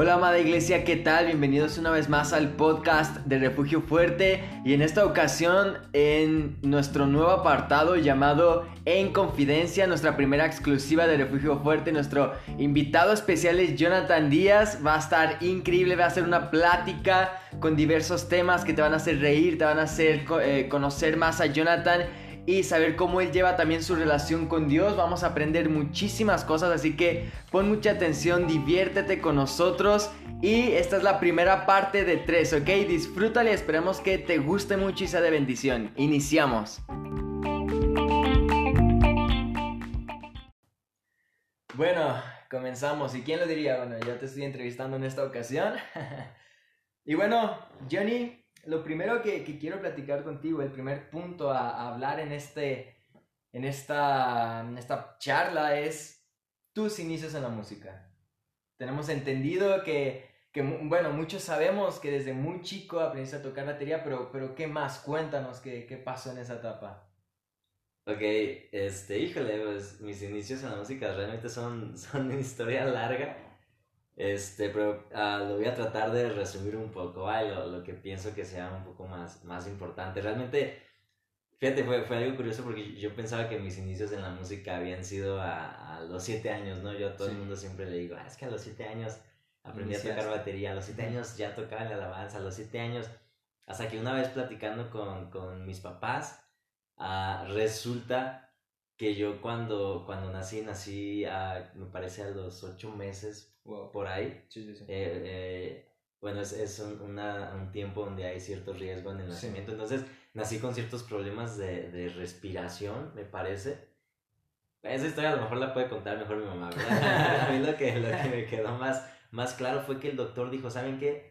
Hola amada iglesia, ¿qué tal? Bienvenidos una vez más al podcast de Refugio Fuerte y en esta ocasión en nuestro nuevo apartado llamado En Confidencia, nuestra primera exclusiva de Refugio Fuerte, nuestro invitado especial es Jonathan Díaz, va a estar increíble, va a ser una plática con diversos temas que te van a hacer reír, te van a hacer eh, conocer más a Jonathan y saber cómo él lleva también su relación con Dios. Vamos a aprender muchísimas cosas, así que pon mucha atención, diviértete con nosotros. Y esta es la primera parte de tres, ¿ok? Disfrútale y esperemos que te guste mucho y sea de bendición. Iniciamos. Bueno, comenzamos. ¿Y quién lo diría? Bueno, yo te estoy entrevistando en esta ocasión. y bueno, Johnny, lo primero que, quiero platicar contigo, el primer punto a, hablar en, este, en, esta, esta charla es tus inicios en la música. Tenemos entendido que, que, bueno, muchos sabemos que desde muy chico aprendiste a tocar batería, pero, pero ¿qué más? Cuéntanos qué, qué pasó en esa etapa. Ok, este, híjole, pues mis inicios en la música realmente son, son una historia larga. Este, pero ah, lo voy a tratar de resumir un poco, lo, lo, que pienso que sea un poco más, más importante. Realmente, fíjate, fue, fue algo curioso porque yo pensaba que mis inicios en la música habían sido a, a los siete años, ¿no? Yo a todo el mundo siempre le digo, ah, es que a los siete años aprendí a tocar batería, a los siete años ya tocaba la alabanza, a los siete años, hasta que una vez platicando con, con mis papás, uh, resulta que yo cuando, cuando nací, nací, a, me parece a los ocho meses por ahí. Sí, sí, eh, eh, bueno, es, es un, una, un, tiempo donde hay cierto riesgo en el nacimiento. Entonces, nací con ciertos problemas de, de, respiración, me parece. Esa historia a lo mejor la puede contar mejor mi mamá, ¿verdad? a mí lo que, lo que me quedó más, más claro fue que el doctor dijo, ¿saben qué?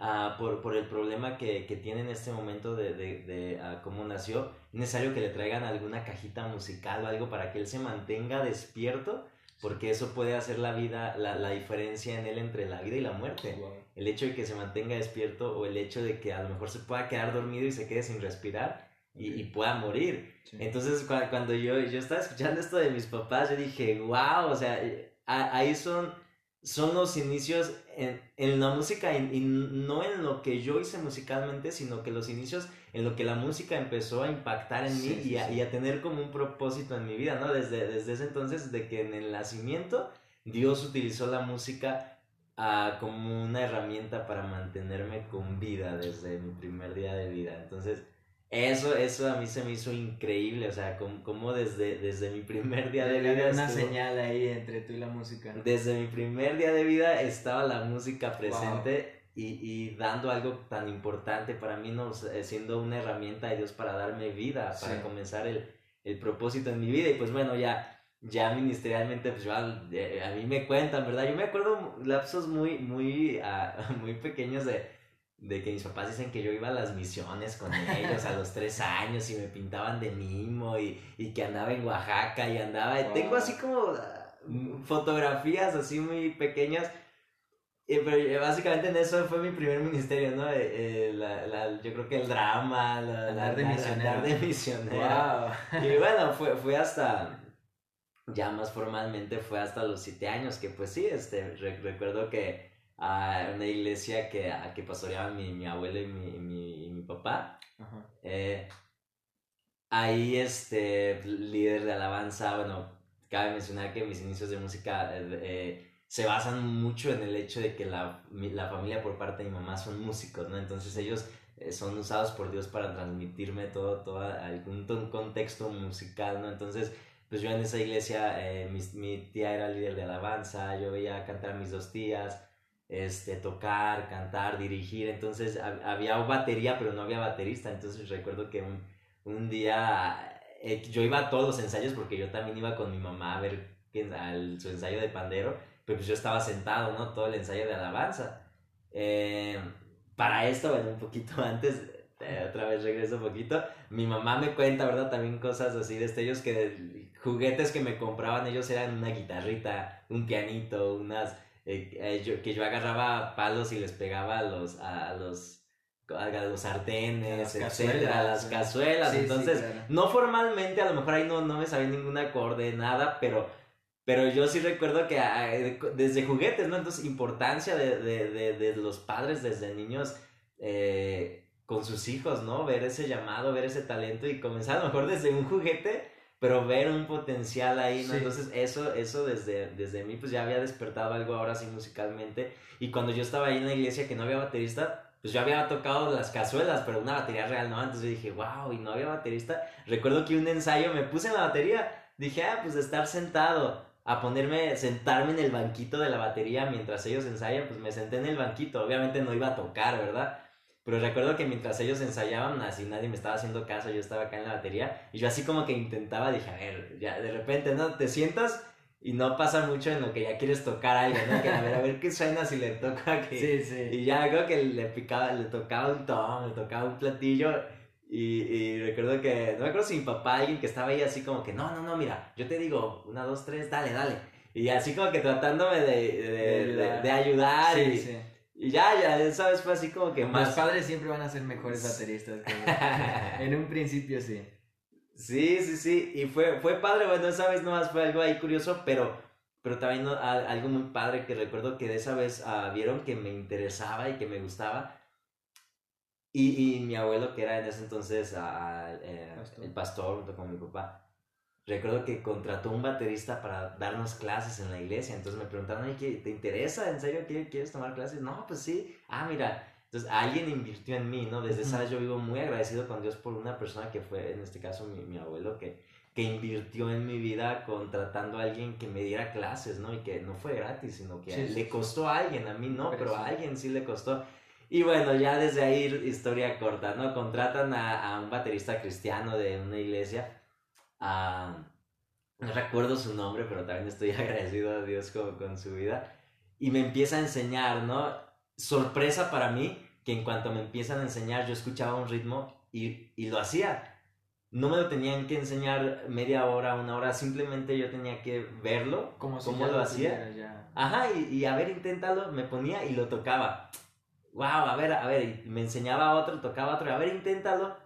Uh, por, por el problema que, que, tiene en este momento de, de, de uh, cómo nació, es necesario que le traigan alguna cajita musical o algo para que él se mantenga despierto porque eso puede hacer la vida, la, la, diferencia en él entre la vida y la muerte. El hecho de que se mantenga despierto o el hecho de que a lo mejor se pueda quedar dormido y se quede sin respirar y, y pueda morir. Entonces, cuando yo, yo estaba escuchando esto de mis papás, yo dije, wow, o sea, eh, ahí son son los inicios en, en la música y, no en lo que yo hice musicalmente, sino que los inicios en lo que la música empezó a impactar en mí y, a, y, a, tener como un propósito en mi vida, ¿no? Desde, desde ese entonces, de que en el nacimiento Dios utilizó la música uh, como una herramienta para mantenerme con vida desde mi primer día de vida. Entonces, eso, eso a mí se me hizo increíble, o sea, como, desde, desde mi primer día de vida... una señal ahí entre tú y la música. Desde mi primer día de vida estaba la música presente y, y, dando algo tan importante para mí, ¿no? siendo una herramienta de Dios para darme vida, para comenzar el, el, propósito en mi vida. Y pues bueno, ya, ya ministerialmente, pues yo, eh, a, mí me cuentan, ¿verdad? Yo me acuerdo lapsos muy, muy, uh, muy pequeños de de que mis papás dicen que yo iba a las misiones con ellos a los tres años y me pintaban de mimo y, y que andaba en Oaxaca y andaba... Tengo así como ah, fotografías así muy pequeñas. pero eh, básicamente en eso fue mi primer ministerio, ¿no? Eh, eh, la, la, yo creo que el drama, la, la, de misionero. de misionero. Y bueno, fue, fue hasta, ya más formalmente fue hasta los siete años, que pues sí, este, recuerdo que a una iglesia que, a que pastoreaban mi, mi abuelo y mi, mi, mi papá. Eh, ahí, este, líder de alabanza, bueno, cabe mencionar que mis inicios de música eh, eh, se basan mucho en el hecho de que la, la, familia por parte de mi mamá son músicos, ¿no? Entonces ellos son usados por Dios para transmitirme todo, todo algún contexto musical, ¿no? Entonces, pues yo en esa iglesia, mi, mi, tía era líder de alabanza, yo veía cantar a mis dos tías, este, tocar, cantar, dirigir, entonces había batería, pero no había baterista, entonces recuerdo que un, un día eh, yo iba a todos los ensayos porque yo también iba con mi mamá a ver su ensayo de pandero, pero pues yo estaba sentado, ¿no? Todo el ensayo de alabanza. Eh, para esto, bueno, un poquito antes, eh, otra vez regreso un poquito, mi mamá me cuenta, ¿verdad? También cosas así de ellos que juguetes que me compraban ellos eran una guitarrita, un pianito, unas eh, eh, que yo agarraba palos y les pegaba a los, a los, a los sartenes, etcétera, a las cazuelas. Entonces, no formalmente, a lo mejor ahí no, no me sabía ningún acorde, nada, pero Pero yo sí recuerdo que ah, desde juguetes, ¿no? Entonces, importancia de, de, de, los padres desde niños eh, con sus hijos, ¿no? Ver ese llamado, ver ese talento y comenzar a lo mejor desde un juguete, pero ver un potencial ahí, ¿no? Entonces, eso, eso desde, desde mí, pues ya había despertado algo ahora sí musicalmente. Y cuando yo estaba ahí en la iglesia que no había baterista, pues yo había tocado las cazuelas, pero una batería real no. Entonces yo dije, wow, y no había baterista. Recuerdo que un ensayo me puse en la batería. Dije, ah, pues de estar sentado a ponerme, sentarme en el banquito de la batería mientras ellos ensayan, pues me senté en el banquito. Obviamente no iba a tocar, ¿verdad? Pero recuerdo que mientras ellos ensayaban, así nadie me estaba haciendo caso, yo estaba acá en la batería y yo así como que intentaba, dije, a ver, ya de repente, ¿no? Te sientas y no pasa mucho en lo que ya quieres tocar algo, ¿no? Que a ver, a ver qué suena si le toca que... Sí, sí. Y ya creo que le picaba, le tocaba un tom, le tocaba un platillo y, y, recuerdo que, no me acuerdo si mi papá, alguien que estaba ahí así como que, no, no, no, mira, yo te digo, una, dos, tres, dale, dale. Y así como que tratándome de, de, de, ayudar. Sí, y, sí. Y, ya, ya, esa vez fue así como que más. Los padres siempre van a ser mejores bateristas. en un principio sí. Sí, sí, sí. Y fue, fue padre, bueno, esa vez nomás fue algo ahí curioso, pero, pero también algo muy padre que recuerdo que de esa vez uh, vieron que me interesaba y que me gustaba y, y mi abuelo, que era en ese entonces eh, el pastor junto con mi papá, recuerdo que contrató un baterista para darnos clases en la iglesia. Entonces me preguntaron, ¿te interesa? ¿En serio quieres tomar clases? No, pues sí. Ah, mira. Entonces alguien invirtió en mí, ¿no? Desde esa vez yo vivo muy agradecido con Dios por una persona que fue, en este caso, mi, mi abuelo, que, que invirtió en mi vida contratando a alguien que me diera clases, ¿no? Y que no fue gratis, sino que le costó a alguien, a mí no, pero, pero a alguien sí le costó. Y bueno, ya desde ahí, historia corta, ¿no? Contratan a, a un baterista cristiano de una iglesia. No recuerdo su nombre, pero también estoy agradecido a Dios con, con su vida. Y me empieza a enseñar, ¿no? Sorpresa para mí que en cuanto me empiezan a enseñar, yo escuchaba un ritmo y, y lo hacía. No me lo tenían que enseñar media hora, una hora, simplemente yo tenía que verlo, Como cómo lo hacía. Ajá, y, y a ver, inténtalo, me ponía y lo tocaba wow, a ver, a ver, y me enseñaba otro, tocaba otro, a ver, inténtalo.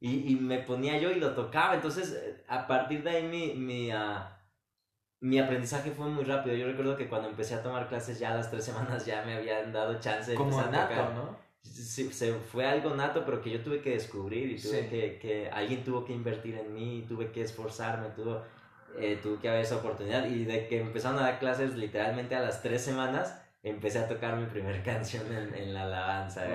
Y, y me ponía yo y lo tocaba. Entonces, eh, a partir de ahí mi, mi, ah, mi aprendizaje fue muy rápido. Yo recuerdo que cuando empecé a tomar clases ya a las tres semanas ya me habían dado chance de Como empezar nato, a tocar. ¿no? Sí, se fue algo nato, pero que yo tuve que descubrir y tuve que, que, alguien tuvo que invertir en mí, tuve que esforzarme, tuvo, eh, tuve que haber esa oportunidad. Y de que empezaron a dar clases literalmente a las tres semanas, empecé a tocar mi primera canción en, en la alabanza.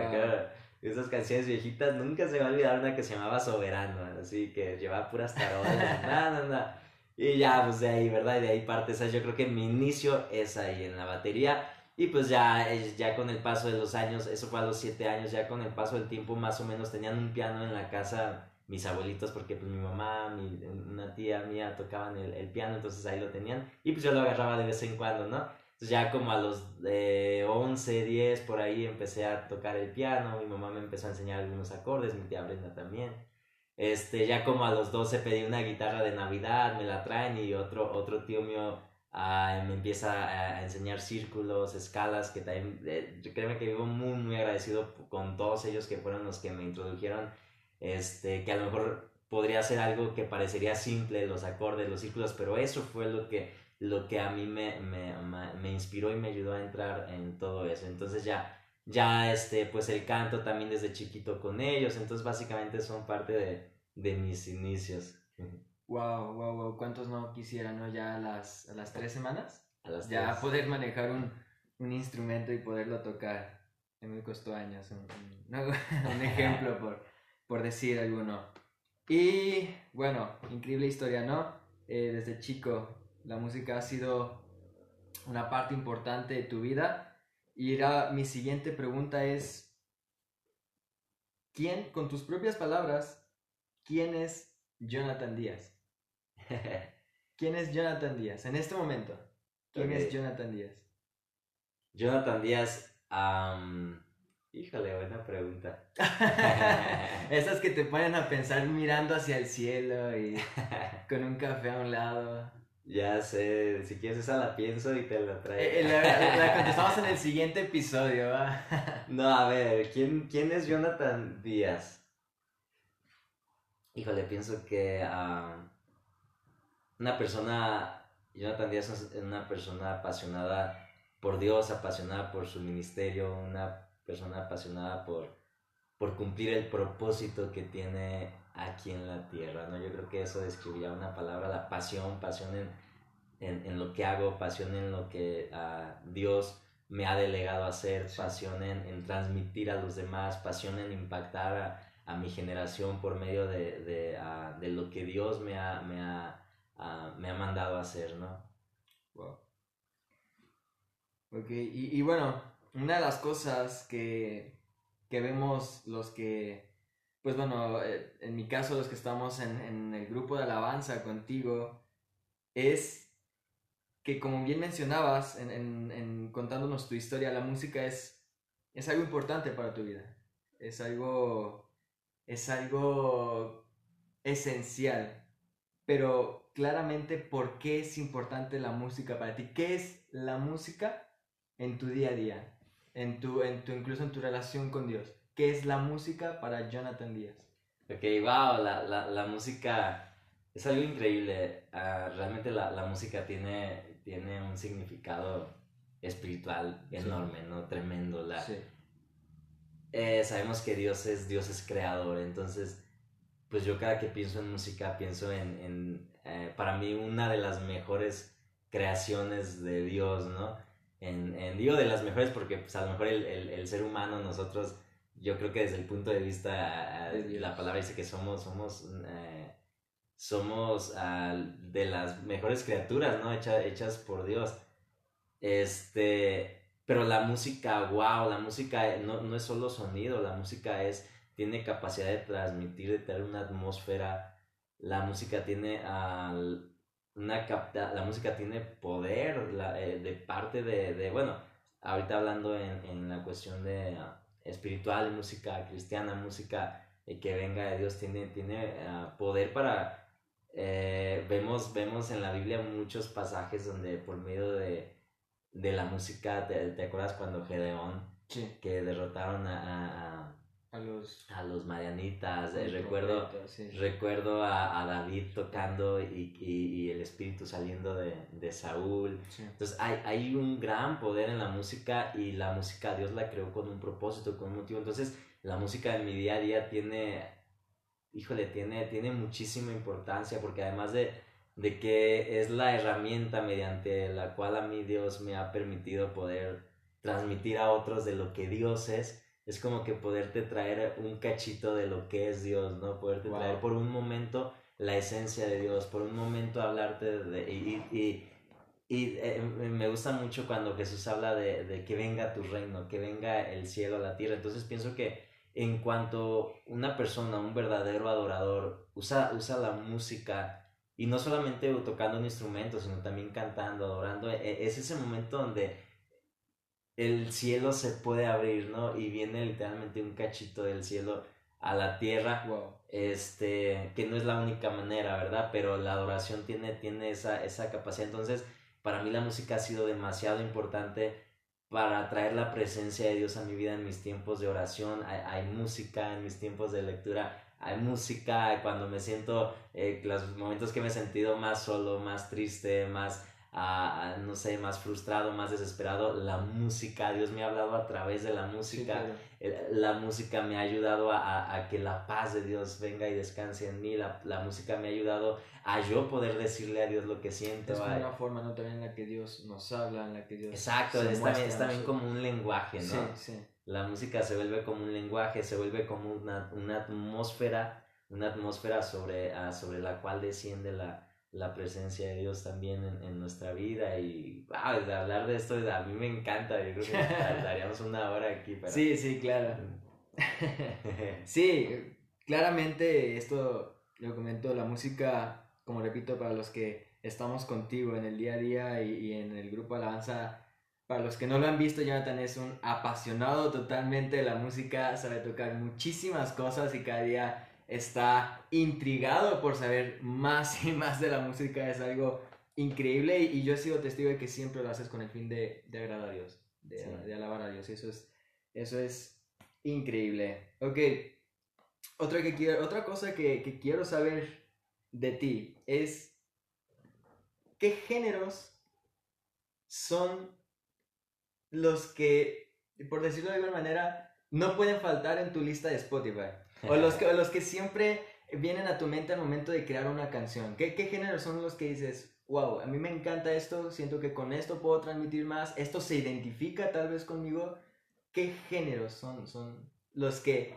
Esas canciones viejitas, nunca se me va a olvidar una que se llamaba Soberano, así que llevaba puras tarolas, nada, nada. Y ya, pues de ahí, ¿verdad? Y de ahí parte esa, yo creo que mi inicio es ahí en la batería. Y pues ya, ya con el paso de los años, eso fue a los siete años, ya con el paso del tiempo más o menos tenían un piano en la casa mis abuelitos, porque pues mi mamá, mi, una tía mía tocaban el, el piano, entonces ahí lo tenían. Y pues yo lo agarraba de vez en cuando, ¿no? Entonces ya como a los eh, 11, 10 por ahí empecé a tocar el piano, mi mamá me empezó a enseñar algunos acordes, mi tía Brenda también. Este, ya como a los 12 pedí una guitarra de Navidad, me la traen y otro, otro tío mío ah, me empieza a, enseñar círculos, escalas, que también, eh, créeme que vivo muy, muy agradecido con todos ellos que fueron los que me introdujeron, este, que a lo mejor podría ser algo que parecería simple, los acordes, los círculos, pero eso fue lo que lo que a mí me, me, me, inspiró y me ayudó a entrar en todo eso. Entonces ya, ya este, pues el canto también desde chiquito con ellos, entonces básicamente son parte de, de mis inicios. Wow, wow, wow, ¿cuántos no quisieran, no? Ya a las, a las tres semanas, ya poder manejar un, un, instrumento y poderlo tocar. Me costó años, un, un ejemplo por, por decir alguno. Y bueno, increíble historia, ¿no? Eh, desde chico la música ha sido una parte importante de tu vida. Y mi siguiente pregunta es, ¿quién, con tus propias palabras, quién es Jonathan Díaz? ¿Quién es Jonathan Díaz en este momento? ¿Quién es Jonathan Díaz? Jonathan Díaz, híjole, buena pregunta. Esas que te ponen a pensar mirando hacia el cielo y con un café a un lado. Ya sé, si quieres esa la pienso y te la traigo. Eh, eh, la, contestamos en el siguiente episodio, ¿va? No, a ver, ¿quién, quién es Jonathan Díaz? Híjole, pienso que una persona Jonathan Díaz es una persona apasionada por Dios, apasionada por su ministerio, una persona apasionada por, por cumplir el propósito que tiene aquí en la tierra, ¿no? Yo creo que eso describiría una palabra, la pasión, pasión en, en, lo que hago, pasión en lo que uh, Dios me ha delegado a hacer, pasión en, transmitir a los demás, pasión en impactar a, mi generación por medio de, de, uh, de, lo que Dios me ha, me ha, uh, me ha mandado a hacer, ¿no? Wow. Ok, y, y bueno, una de las cosas que, que vemos los que pues bueno, eh, en mi caso los que estamos en, el grupo de alabanza contigo, es que como bien mencionabas en, contándonos tu historia, la música es, es algo importante para tu vida. Es algo, es algo esencial. Pero claramente, ¿por qué es importante la música para ti? ¿Qué es la música en tu día a día? En tu, en tu, incluso en tu relación con Dios. ¿Qué es la música para Jonathan Díaz? Ok, wow, la, la, la música es algo increíble. Ah, realmente la, la, música tiene, tiene un significado espiritual enorme, ¿no? Tremendo. La, sí. Eh, sabemos que Dios es, Dios es creador, entonces, pues yo cada que pienso en música pienso en, en eh, para mí, una de las mejores creaciones de Dios, ¿no? En, en, digo de las mejores porque pues, a lo mejor el, el, el ser humano, nosotros yo creo que desde el punto de vista, la palabra dice que somos, somos, eh, somos ah, de las mejores criaturas, ¿no? hechas por Dios. Este, pero la música, wow, la música no, no, es solo sonido, la música es, tiene capacidad de transmitir, de tener una atmósfera, la música tiene una capta, la música tiene poder eh, de parte de, de, bueno, ahorita hablando en, en la cuestión de espiritual, música cristiana, música eh, que venga de Dios, tiene, tiene ah, poder para... Eh, vemos, vemos en la Biblia muchos pasajes donde por medio de, de la música, ¿te, acuerdas cuando Gedeón, que derrotaron a, a, los, a los marianitas? Eh, recuerdo recuerdo a, a, David tocando y, y, el espíritu saliendo de, de Saúl. Entonces hay, hay un gran poder en la música y la música Dios la creó con un propósito, con un motivo. Entonces la música en mi día a día tiene, híjole, tiene, tiene muchísima importancia porque además de, de que es la herramienta mediante la cual a mí Dios me ha permitido poder transmitir a otros de lo que Dios es, es como que poderte traer un cachito de lo que es Dios, ¿no? Poderte traer por un momento la esencia de Dios, por un momento hablarte de... Y, y, y eh, me gusta mucho cuando Jesús habla de, de, que venga tu reino, que venga el cielo a la tierra. Entonces pienso que en cuanto una persona, un verdadero adorador, usa, usa la música y no solamente tocando un instrumento, sino también cantando, adorando, e, es ese momento donde el cielo se puede abrir, ¿no? Y viene literalmente un cachito del cielo a la tierra. Este, que no es la única manera, ¿verdad? Pero la adoración tiene, tiene esa, esa capacidad. Entonces, para mí la música ha sido demasiado importante para traer la presencia de Dios a mi vida en mis tiempos de oración. Hay, música en mis tiempos de lectura. Hay música cuando me siento, eh, los momentos que me he sentido más solo, más triste, más no sé, más frustrado, más desesperado, la música, Dios me ha hablado a través de la música, la música me ha ayudado a, que la paz de Dios venga y descanse en mí, la, la, música me ha ayudado a yo poder decirle a Dios lo que siento. Es una forma ¿no? también en la que Dios nos habla, en la que Dios... Exacto, es, también, es también como un lenguaje, ¿no? Sí, sí. La música se vuelve como un lenguaje, se vuelve como una, una atmósfera, una atmósfera sobre, ah, sobre la cual desciende la, la presencia de Dios también en, nuestra vida y wow, de hablar de esto a mí me encanta, yo creo que daríamos una hora aquí. Para... Sí, sí, claro. sí, claramente esto lo comento, la música, como repito, para los que estamos contigo en el día a día y, y en el grupo Alabanza, para los que no lo han visto, Jonathan es un apasionado totalmente de la música, sabe tocar muchísimas cosas y cada día está intrigado por saber más y más de la música. Es algo increíble y, yo he sido testigo de que siempre lo haces con el fin de, de agradar a Dios, de, de, alabar a Dios. Y eso es, eso es increíble. Ok, otra, que quiero, otra cosa que, que quiero saber de ti es ¿qué géneros son los que, por decirlo de alguna manera, no pueden faltar en tu lista de Spotify? O los que, los que siempre vienen a tu mente al momento de crear una canción. ¿Qué, ¿Qué géneros son los que dices, wow, a mí me encanta esto, siento que con esto puedo transmitir más, esto se identifica tal vez conmigo? ¿Qué géneros son, son los que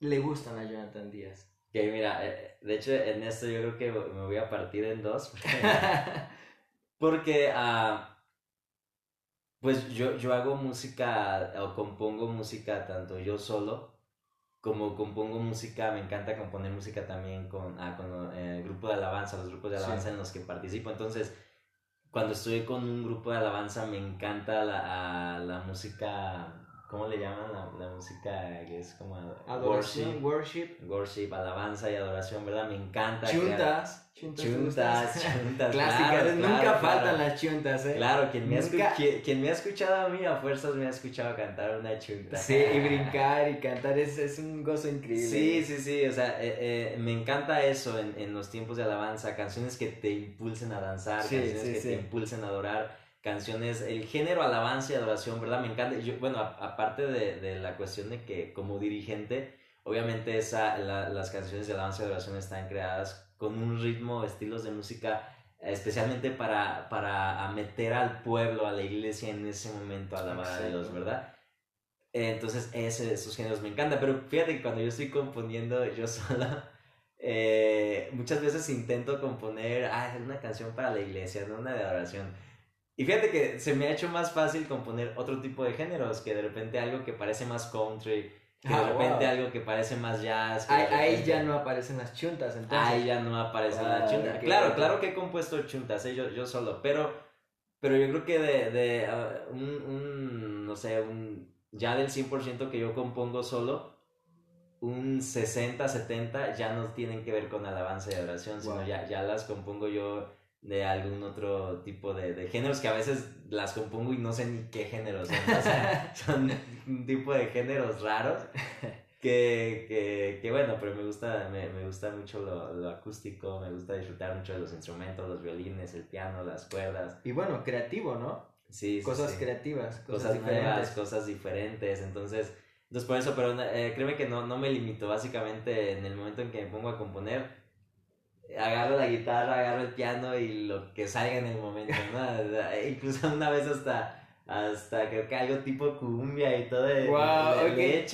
le gustan a Jonathan Díaz? Que mira, eh, de hecho en esto yo creo que me voy a partir en dos. Porque, uh, pues yo, yo hago música o compongo música tanto yo solo como compongo música, me encanta componer música también con, ah, con eh, el grupo de alabanza, los grupos de alabanza en los que participo. Entonces, cuando estoy con un grupo de alabanza me encanta la, la música ¿Cómo le llaman la, la música que es como adoración, worship, worship, alabanza y adoración, ¿verdad? Me encanta. Chuntas, chuntas, chuntas, chuntas Clásicas, nunca faltan las chuntas, ¿eh? Claro, quien me, ha quien, me ha escuchado a mí a fuerzas me ha escuchado cantar una chunta. Sí, y brincar y cantar es, es un gozo increíble. Sí, sí, sí, o sea, eh, eh, me encanta eso en, en los tiempos de alabanza, canciones que te impulsen a danzar, canciones que te impulsen a adorar canciones, el género alabanza y adoración, ¿verdad? Me encanta. Yo, bueno, aparte de, de, la cuestión de que como dirigente, obviamente esa, las canciones de alabanza y adoración están creadas con un ritmo, estilos de música, especialmente para, para meter al pueblo, a la iglesia en ese momento a alabar a Dios, ¿verdad? Entonces, ese, esos géneros me encantan. Pero fíjate que cuando yo estoy componiendo yo solo, eh, muchas veces intento componer ah, una canción para la iglesia, no una de adoración y fíjate que se me ha hecho más fácil componer otro tipo de géneros, que de repente algo que parece más country, que de ah, repente algo que parece más jazz. Ahí, ya no aparecen las chuntas, entonces. Ahí ya no aparecen las chuntas. claro, claro que he compuesto chuntas, ¿eh? yo, yo solo, pero, pero yo creo que de, de ah, un, un, no sé, un, ya del 100% que yo compongo solo, un 60, 70 ya no tienen que ver con alabanza y adoración, sino ya, ya las compongo yo de algún otro tipo de, de, géneros que a veces las compongo y no sé ni qué géneros son. O sea, son un tipo de géneros raros que, que, que bueno, pero me gusta, me, me gusta mucho lo, lo, acústico, me gusta disfrutar mucho de los instrumentos, los violines, el piano, las cuerdas. Y bueno, creativo, ¿no? Sí, Cosas creativas, cosas, cosas nuevas, cosas diferentes. Entonces, entonces por eso, pero eh, créeme que no, no me limito. Básicamente, en el momento en que me pongo a componer, agarro la guitarra, agarro el piano y lo que salga en el momento, ¿no? Incluso una vez hasta hasta creo que algo tipo cumbia y todo de, wow, okay.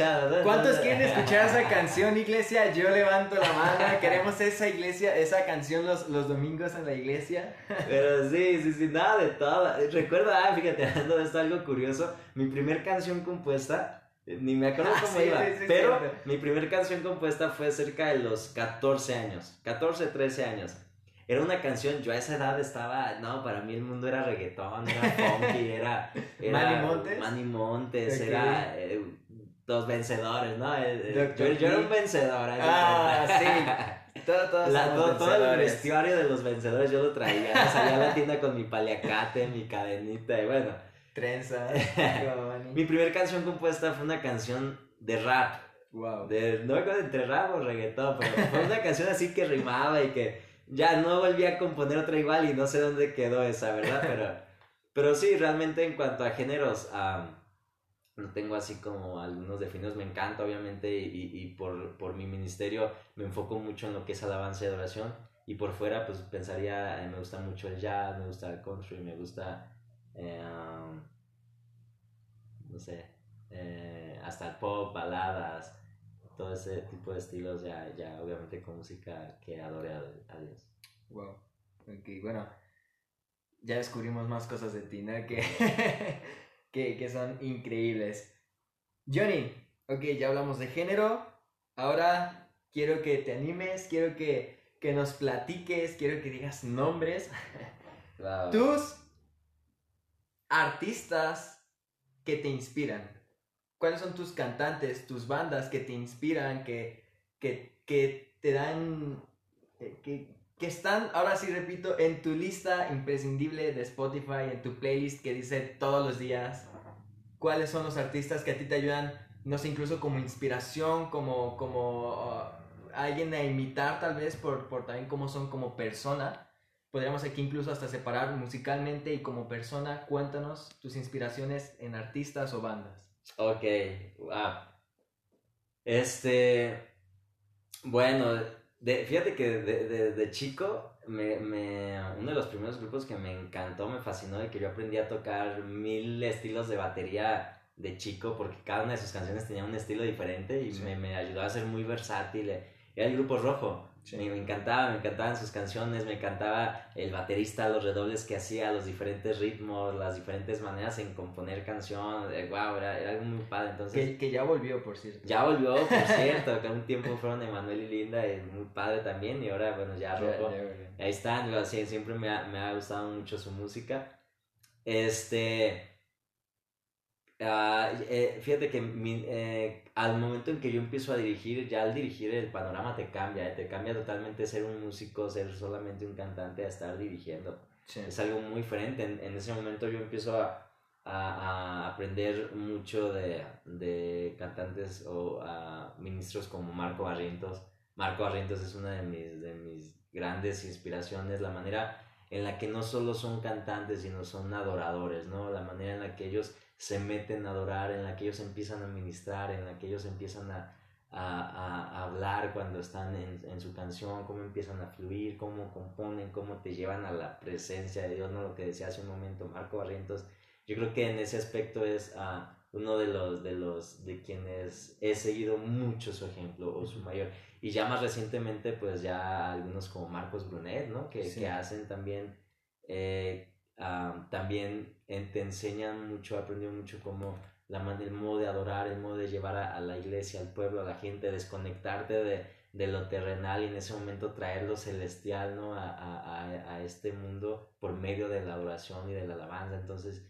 ¿Cuántos quieren escuchar esa canción, iglesia? Yo levanto la mano, queremos esa iglesia, esa canción los, los domingos en la iglesia. Pero sí, sí, sí, nada de todo. Recuerda, ah, fíjate, hablando de esto algo curioso, mi primer canción compuesta ni me acuerdo ah, cómo iba, pero mi primera canción compuesta fue cerca de los 14 años, 14, 13 años. Era una canción, yo a esa edad estaba, no, para mí el mundo era reggaetón, era funky, era... era Manny Montes. Manny Montes, era... Eh, los vencedores, ¿no? Eh, eh, yo, yo, era un vencedor. Ah, sí. Todo, la, todo, todo, el vestuario de los vencedores yo lo traía. Salía a la tienda con mi paliacate, mi cadenita y bueno Trenza. Mi primera canción compuesta fue una canción de rap. Wow. De, no me acuerdo entre rap o reggaetón, pero fue una canción así que rimaba y que ya no volví a componer otra igual y no sé dónde quedó esa, ¿verdad? Pero, pero sí, realmente en cuanto a géneros, no tengo así como algunos definidos, me encanta obviamente y, y por, por, mi ministerio me enfoco mucho en lo que es alabanza y adoración y por fuera pues pensaría, eh, me gusta mucho el jazz, me gusta el country, me gusta eh, no sé, eh, hasta el pop, baladas, todo ese tipo de estilos, ya, ya obviamente con música que adore a, Dios. Wow, ok, bueno, ya descubrimos más cosas de ti, ¿no? Que, que, que son increíbles. Johnny, ok, ya hablamos de género, ahora quiero que te animes, quiero que, que nos platiques, quiero que digas nombres. Tus artistas que te inspiran. ¿Cuáles son tus cantantes, tus bandas que te inspiran, que, que, que te dan, eh, que, que están, ahora sí repito, en tu lista imprescindible de Spotify, en tu playlist que dice todos los días? ¿Cuáles son los artistas que a ti te ayudan, no sé, incluso como inspiración, como, como uh, alguien a imitar tal vez por, por también cómo son como persona? Podríamos aquí incluso hasta separar musicalmente y como persona, cuéntanos tus inspiraciones en artistas o bandas. Ok, wow. Este, bueno, de, fíjate que de, de, chico, me, me, uno de los primeros grupos que me encantó, me fascinó y que yo aprendí a tocar mil estilos de batería de chico, porque cada una de sus canciones tenía un estilo diferente y me, me ayudó a ser muy versátil. Era el grupo rojo. Me, encantaba, me encantaban sus canciones, me encantaba el baterista, los redobles que hacía, los diferentes ritmos, las diferentes maneras en componer canción. wow, era, era, algo muy padre. Entonces, que, ya volvió, por cierto. Ya volvió, por cierto, que un tiempo fueron Emanuel y Linda, y muy padre también, y ahora, bueno, ya rojo. ahí están, así, siempre me ha, me ha gustado mucho su música. Este. Uh, eh, fíjate que eh, al momento en que yo empiezo a dirigir, ya al dirigir el panorama te cambia, eh, te cambia totalmente ser un músico, ser solamente un cantante a estar dirigiendo. Es algo muy diferente. En, en, ese momento yo empiezo a, a, a aprender mucho de, de, cantantes o a ministros como Marco Barrientos. Marco Barrientos es una de mis, de mis grandes inspiraciones, la manera en la que no solo son cantantes, sino son adoradores, ¿no? La manera en la que ellos se meten a adorar, en la que ellos empiezan a ministrar, en la que ellos empiezan a, a, hablar cuando están en, en, su canción, cómo empiezan a fluir, cómo componen, cómo te llevan a la presencia de Dios, ¿no? Lo que decía hace un momento Marco Barrientos. Yo creo que en ese aspecto es uh, uno de los, de los de quienes he seguido mucho su ejemplo o su mayor. Y ya más recientemente, pues ya algunos como Marcos Brunet, ¿no? Que, que hacen también eh, también te enseñan mucho, aprendido mucho como la, el modo de adorar, el modo de llevar a, la iglesia, al pueblo, a la gente, desconectarte de, de, lo terrenal y en ese momento traer lo celestial ¿no? a, a, a, este mundo por medio de la adoración y de la alabanza. Entonces,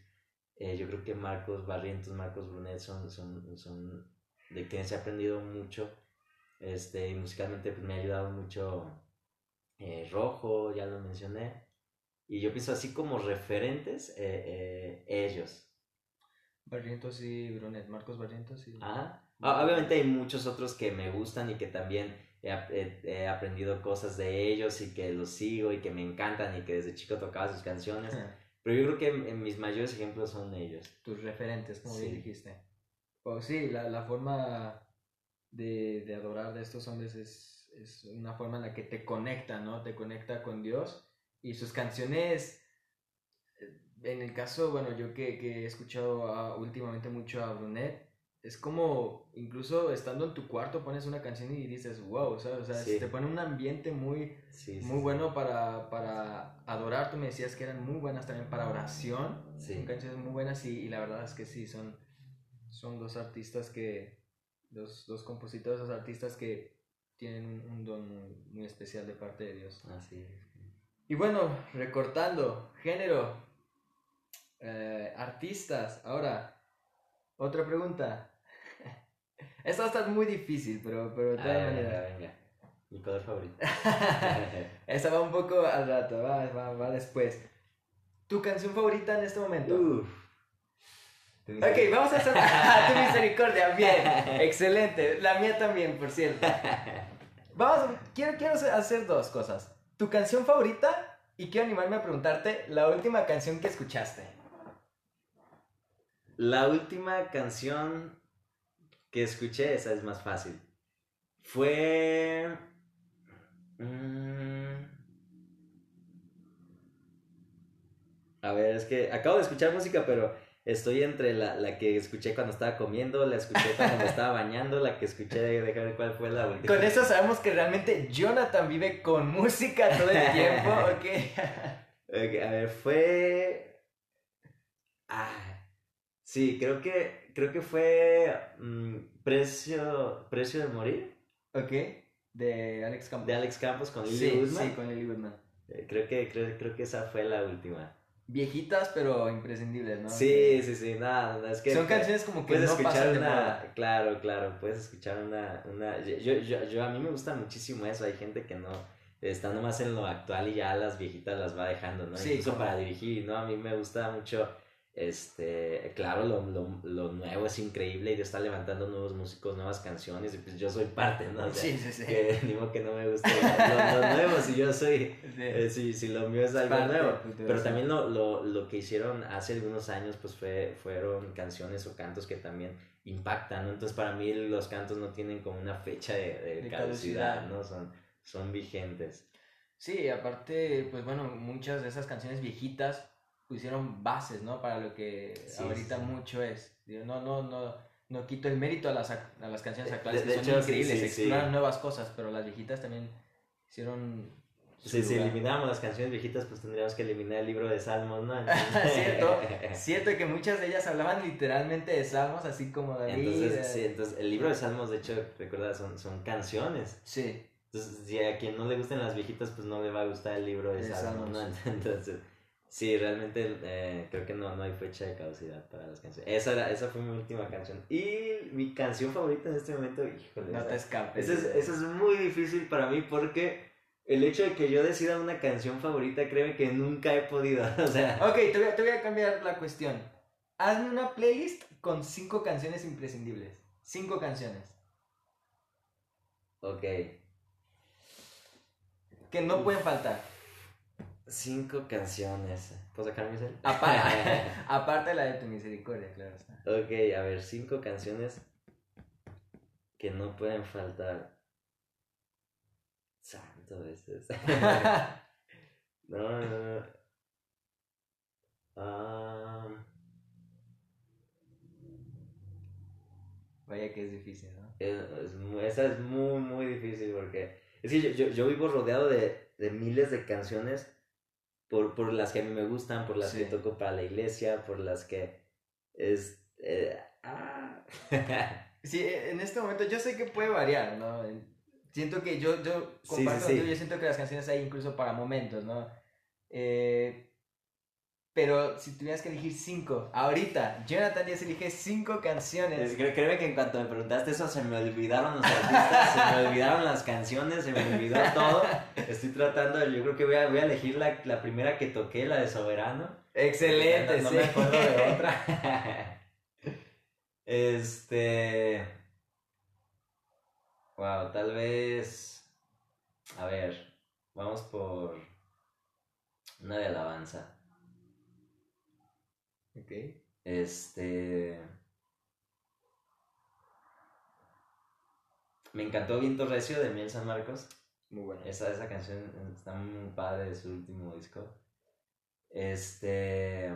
eh, yo creo que Marcos Barrientos, Marcos Brunet son, son, son de quienes he aprendido mucho. Este, musicalmente pues, me ha ayudado mucho eh, Rojo, ya lo mencioné. Y yo pienso así como referentes eh, eh, ellos. Barrientos y Brunet, Marcos Barrientos y... Ajá. Ah, obviamente hay muchos otros que me gustan y que también he, he, aprendido cosas de ellos y que los sigo y que me encantan y que desde chico tocaba sus canciones. Pero yo creo que mis mayores ejemplos son ellos. Tus referentes, como dijiste. Pues sí, la, la forma de, de, adorar de estos hombres es, es una forma en la que te conecta, ¿no? Te conecta con Dios y sus canciones, eh, en el caso, bueno, yo que, que he escuchado últimamente mucho a Brunet, es como, incluso estando en tu cuarto pones una canción y dices, wow, ¿sabes? O sea, te pone un ambiente muy, muy bueno para, para adorar. Tú me decías que eran muy buenas también para oración. Son canciones muy buenas y, y, la verdad es que sí, son, son dos artistas que, dos, dos compositores, dos artistas que tienen un, un don muy, muy, especial de parte de Dios. Así es. Y bueno, recortando, género, eh, artistas. Ahora, otra pregunta. Esta estar muy difícil, pero, pero de todas maneras. Mi color favorito. Esa va un poco al rato, va, va, va después. ¿Tu canción favorita en este momento? Uf. Ok, vamos a hacer tu misericordia. Bien, excelente. La mía también, por cierto. Vamos, quiero, quiero hacer dos cosas tu canción favorita y quiero animarme a preguntarte la última canción que escuchaste. La última canción que escuché, esa es más fácil. Fue... Mm, a ver, es que acabo de escuchar música, pero Estoy entre la, la, que escuché cuando estaba comiendo, la escuché cuando me estaba bañando, la que escuché, dejar ver cuál fue la última. Con eso sabemos que realmente Jonathan vive con música todo el tiempo, ¿ok? a ver, fue... Ah, sí, creo que, creo que fue mm, Precio, Precio de Morir. Ok, de Alex Campos. De Alex Campos con Lily sí, Sí, con Lily Woodman. Eh, creo, que, creo, creo que esa fue la última viejitas pero imprescindibles, ¿no? Sí, sí, sí, nada, es que... Son canciones como que puedes escuchar una... Claro, claro, puedes escuchar una... una... Yo, yo, yo, a mí me gusta muchísimo eso, hay gente que no está nomás en lo actual y ya las viejitas las va dejando, ¿no? Sí, Incluso para dirigir, ¿no? A mí me gusta mucho este, claro, lo, lo, lo, nuevo es increíble y de estar levantando nuevos músicos, nuevas canciones, y pues yo soy parte, ¿no? sí, sí, sí. Que digo que no me gusta lo, nuevo, si yo soy, eh, si, si, lo mío es algo nuevo. Pero también lo, lo, lo, que hicieron hace algunos años, pues fue, fueron canciones o cantos que también impactan, ¿no? Entonces para mí los cantos no tienen como una fecha de, de, caducidad, ¿no? Son, son vigentes. Sí, aparte, pues bueno, muchas de esas canciones viejitas pusieron bases, ¿no? Para lo que ahorita mucho es. no, no, no, no quito el mérito a las, a las canciones actuales, que son increíbles, exploran nuevas cosas, pero las viejitas también hicieron... Sí, si eliminamos las canciones viejitas, pues tendríamos que eliminar el libro de Salmos, ¿no? cierto, cierto que muchas de ellas hablaban literalmente de Salmos, así como David. Entonces, sí, entonces el libro de Salmos, de hecho, recuerda, son, son canciones. Sí. Entonces, si a quien no le gusten las viejitas, pues no le va a gustar el libro de Salmos, ¿no? Entonces, Sí, realmente eh, creo que no, no hay fecha de caducidad para las canciones. Esa, era, esa fue mi última canción. Y mi canción favorita en este momento, híjole. No te escapes. Eso es, eso es muy difícil para mí porque el hecho de que yo decida una canción favorita, créeme que nunca he podido. O sea. Ok, te voy, a, te voy a cambiar la cuestión. Hazme una playlist con cinco canciones imprescindibles. Cinco canciones. Ok. Que no pueden faltar. Cinco canciones. ¿Puedo sacar mi cel? Aparte, aparte la de tu misericordia, claro está. Ok, a ver, cinco canciones que no pueden faltar. Santo veces. no, no, no. Vaya que es difícil, ¿no? esa es muy, muy difícil porque es que yo, yo, vivo rodeado de, de miles de canciones por, por las que a mí me gustan, por las que toco para la iglesia, por las que es... Eh, ah. sí, en este momento yo sé que puede variar, ¿no? Siento que yo, yo comparto sí, yo siento que las canciones hay incluso para momentos, ¿no? Eh, pero si tuvieras que elegir cinco, ahorita, Jonathan Díaz elige cinco canciones. Créeme que en cuanto me preguntaste eso, se me olvidaron los artistas, se me olvidaron las canciones, se me olvidó todo. Estoy tratando, yo creo que voy a, voy a elegir la, la primera que toqué, la de Soberano. Excelente, no, no me acuerdo de otra. este. Wow, tal vez. A ver, vamos por una de alabanza. Ok. Este. Me encantó Viento Recio de Miel San Marcos. Muy buena. Esa, esa canción está muy padre de su último disco. Este.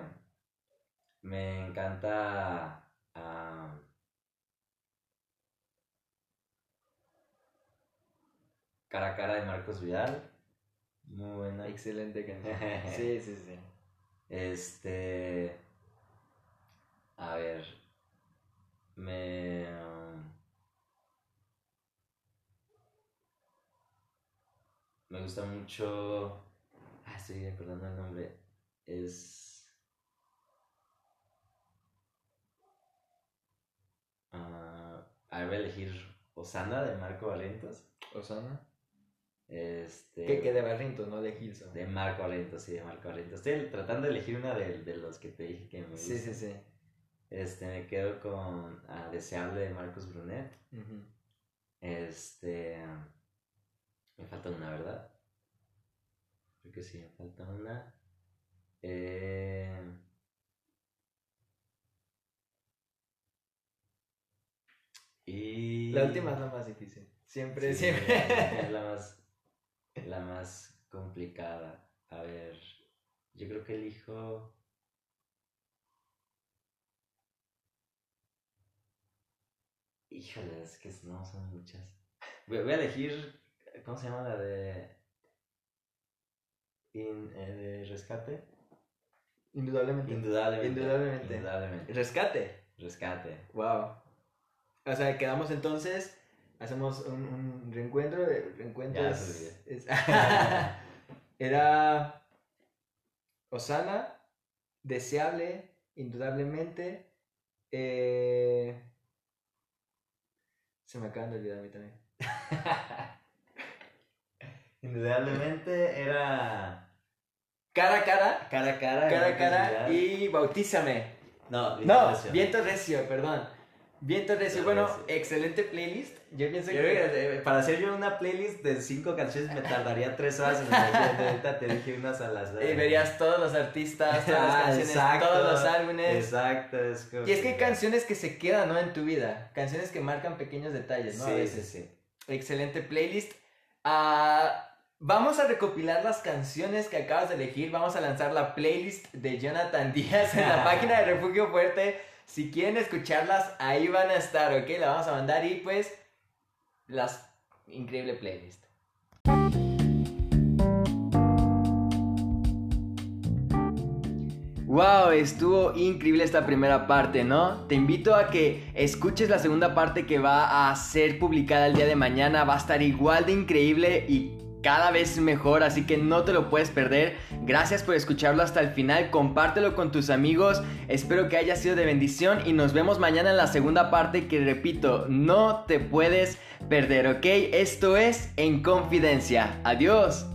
Me encanta. Uh, cara a cara de Marcos Vidal. Muy buena. Excelente canción. sí, sí, sí. Este. A ver. Me. Me gusta mucho. Ah, estoy acordando el nombre. Es. Uh, a ver, voy a elegir Osana de Marco Valentos. Osana. Este, que, que de Barrintos, no de Gilson. De Marco Valentos, sí, de Marco Valentos. Estoy tratando de elegir una de, de los que te dije que me gusta. Sí, sí, sí. Este, me quedo con ah, Deseable de Marcos Brunet. Este. Me falta una, ¿verdad? Creo que sí, me falta una. Eh, y. La última es la más difícil. Siempre, siempre. Es la más, la más complicada. A ver, yo creo que elijo. Híjole, es que no, son muchas. Voy, a elegir, ¿cómo se llama la de... In, eh, de rescate? Indudablemente. Indudablemente. Indudablemente. Indudablemente. Rescate. Rescate. Wow. O sea, quedamos entonces, hacemos un, un reencuentro. Reencuentro ya, es, es Era Osana, deseable, indudablemente. Eh, se me acaban de olvidar a mí también. Indudablemente era. cara a cara. Cara a cara. Cara a cara y bautízame. No, No, recio. viento recio, perdón. Recio. Viento Bueno, excelente playlist. Yo pienso Yo que... eh, para hacer yo una playlist de cinco canciones me tardaría tres horas en Ahorita te dije unas a las Y verías todos los artistas, todas las Ah, canciones, exacto, todos los álbumes. Exacto, es como Y es que hay canciones que se quedan, ¿no? En tu vida. Canciones que marcan pequeños detalles, ¿no? Sí, a sí, veces. sí. Excelente playlist. Ah, vamos a recopilar las canciones que acabas de elegir. Vamos a lanzar la playlist de Jonathan Díaz en la página de Refugio Fuerte. Si quieren escucharlas, ahí van a estar, ¿ok? La vamos a mandar y pues las increíble playlist. Wow, estuvo increíble esta primera parte, ¿no? Te invito a que escuches la segunda parte que va a ser publicada el día de mañana. Va a estar igual de increíble y cada vez mejor, así que no te lo puedes perder. Gracias por escucharlo hasta el final. Compártelo con tus amigos. Espero que haya sido de bendición y nos vemos mañana en la segunda parte que repito, no te puedes perder, ¿ok? Esto es En Confidencia. Adiós.